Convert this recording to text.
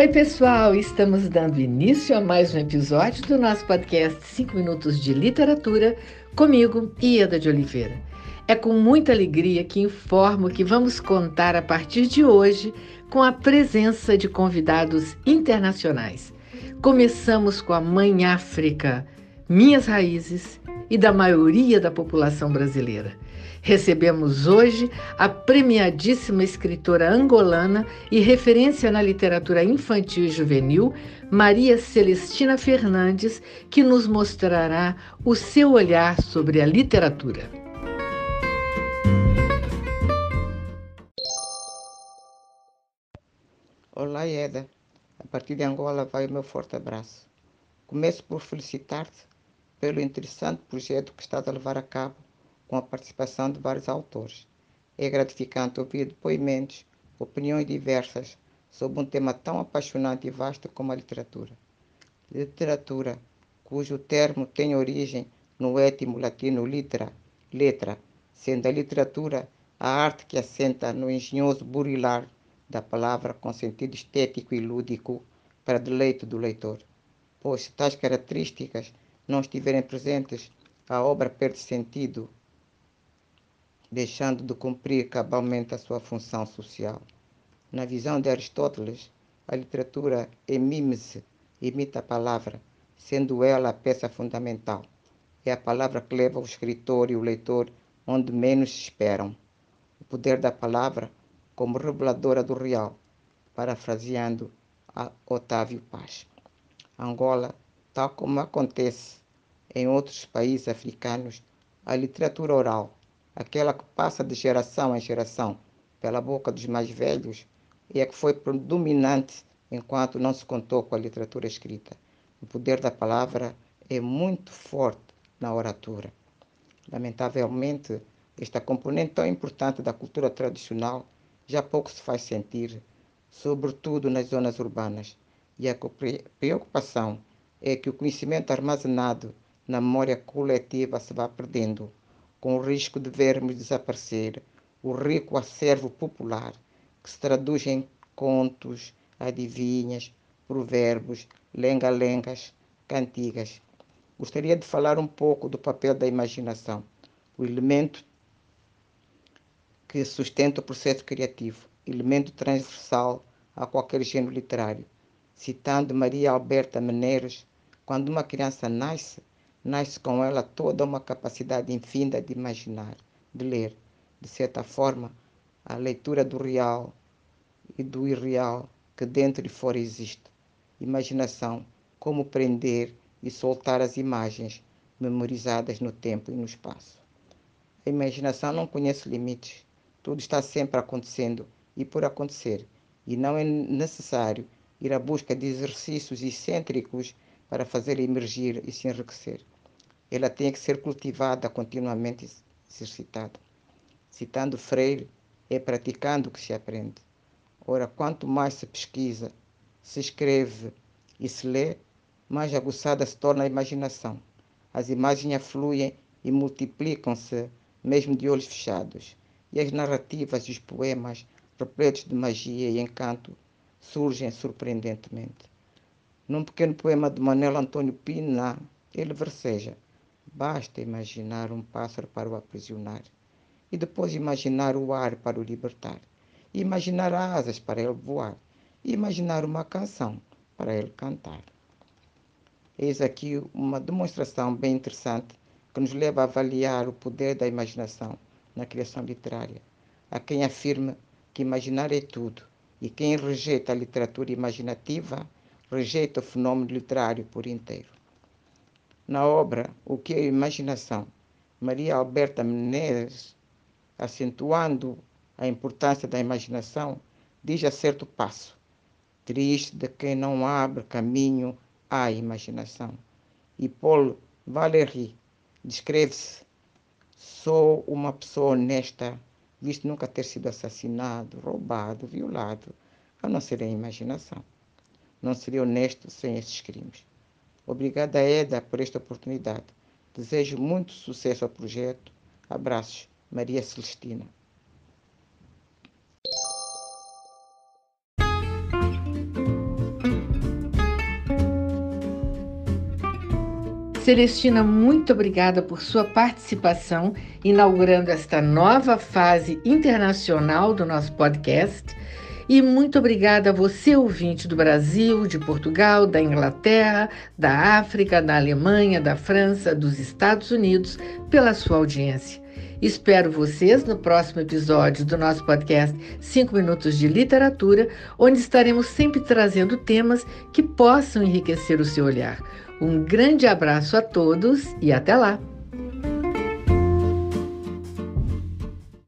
Oi, pessoal! Estamos dando início a mais um episódio do nosso podcast 5 Minutos de Literatura, comigo, Ieda de Oliveira. É com muita alegria que informo que vamos contar a partir de hoje com a presença de convidados internacionais. Começamos com a Mãe África, Minhas Raízes e da maioria da população brasileira. Recebemos hoje a premiadíssima escritora angolana e referência na literatura infantil e juvenil, Maria Celestina Fernandes, que nos mostrará o seu olhar sobre a literatura. Olá, Eda. A partir de Angola vai o meu forte abraço. Começo por felicitar-te pelo interessante projeto que estás a levar a cabo com a participação de vários autores. É gratificante ouvir depoimentos, opiniões diversas sobre um tema tão apaixonante e vasto como a literatura. Literatura, cujo termo tem origem no étimo latino litera, letra, sendo a literatura a arte que assenta no engenhoso burilar da palavra com sentido estético e lúdico para deleito do leitor. Pois se tais características não estiverem presentes, a obra perde sentido deixando de cumprir cabalmente a sua função social. Na visão de Aristóteles, a literatura é mímese, imita a palavra, sendo ela a peça fundamental. É a palavra que leva o escritor e o leitor onde menos esperam. O poder da palavra como reveladora do real, parafraseando a Otávio Paz. Angola, tal como acontece em outros países africanos, a literatura oral aquela que passa de geração em geração pela boca dos mais velhos, e a que foi predominante enquanto não se contou com a literatura escrita. O poder da palavra é muito forte na oratura. Lamentavelmente, esta componente tão importante da cultura tradicional já pouco se faz sentir, sobretudo nas zonas urbanas, e a preocupação é que o conhecimento armazenado na memória coletiva se vá perdendo com o risco de vermos desaparecer o rico acervo popular que se traduz em contos, adivinhas, provérbios, lenga-lengas, cantigas. Gostaria de falar um pouco do papel da imaginação, o elemento que sustenta o processo criativo, elemento transversal a qualquer gênero literário. Citando Maria Alberta Meneiros, quando uma criança nasce, nasce com ela toda uma capacidade infinda de imaginar, de ler. De certa forma, a leitura do real e do irreal que dentro e fora existe. Imaginação, como prender e soltar as imagens memorizadas no tempo e no espaço. A imaginação não conhece limites. Tudo está sempre acontecendo e por acontecer, e não é necessário ir à busca de exercícios excêntricos para fazer emergir e se enriquecer. Ela tem que ser cultivada, continuamente exercitada. Citando Freire, é praticando que se aprende. Ora, quanto mais se pesquisa, se escreve e se lê, mais aguçada se torna a imaginação. As imagens afluem e multiplicam-se, mesmo de olhos fechados. E as narrativas e os poemas, repletos de magia e encanto, surgem surpreendentemente. Num pequeno poema de Manuel Antônio Pina, ele verseja: Basta imaginar um pássaro para o aprisionar, e depois imaginar o ar para o libertar, e imaginar asas para ele voar, e imaginar uma canção para ele cantar. Eis aqui uma demonstração bem interessante que nos leva a avaliar o poder da imaginação na criação literária. Há quem afirme que imaginar é tudo, e quem rejeita a literatura imaginativa rejeita o fenômeno literário por inteiro. Na obra O que é Imaginação, Maria Alberta Menezes, acentuando a importância da imaginação, diz a certo passo: triste de quem não abre caminho à imaginação. E Paul Valéry descreve-se: sou uma pessoa honesta, visto nunca ter sido assassinado, roubado, violado, a não ser a imaginação não seria honesto sem esses crimes. Obrigada, Eda, por esta oportunidade. Desejo muito sucesso ao projeto. Abraços, Maria Celestina. Celestina, muito obrigada por sua participação, inaugurando esta nova fase internacional do nosso podcast. E muito obrigada a você, ouvinte do Brasil, de Portugal, da Inglaterra, da África, da Alemanha, da França, dos Estados Unidos, pela sua audiência. Espero vocês no próximo episódio do nosso podcast 5 Minutos de Literatura, onde estaremos sempre trazendo temas que possam enriquecer o seu olhar. Um grande abraço a todos e até lá!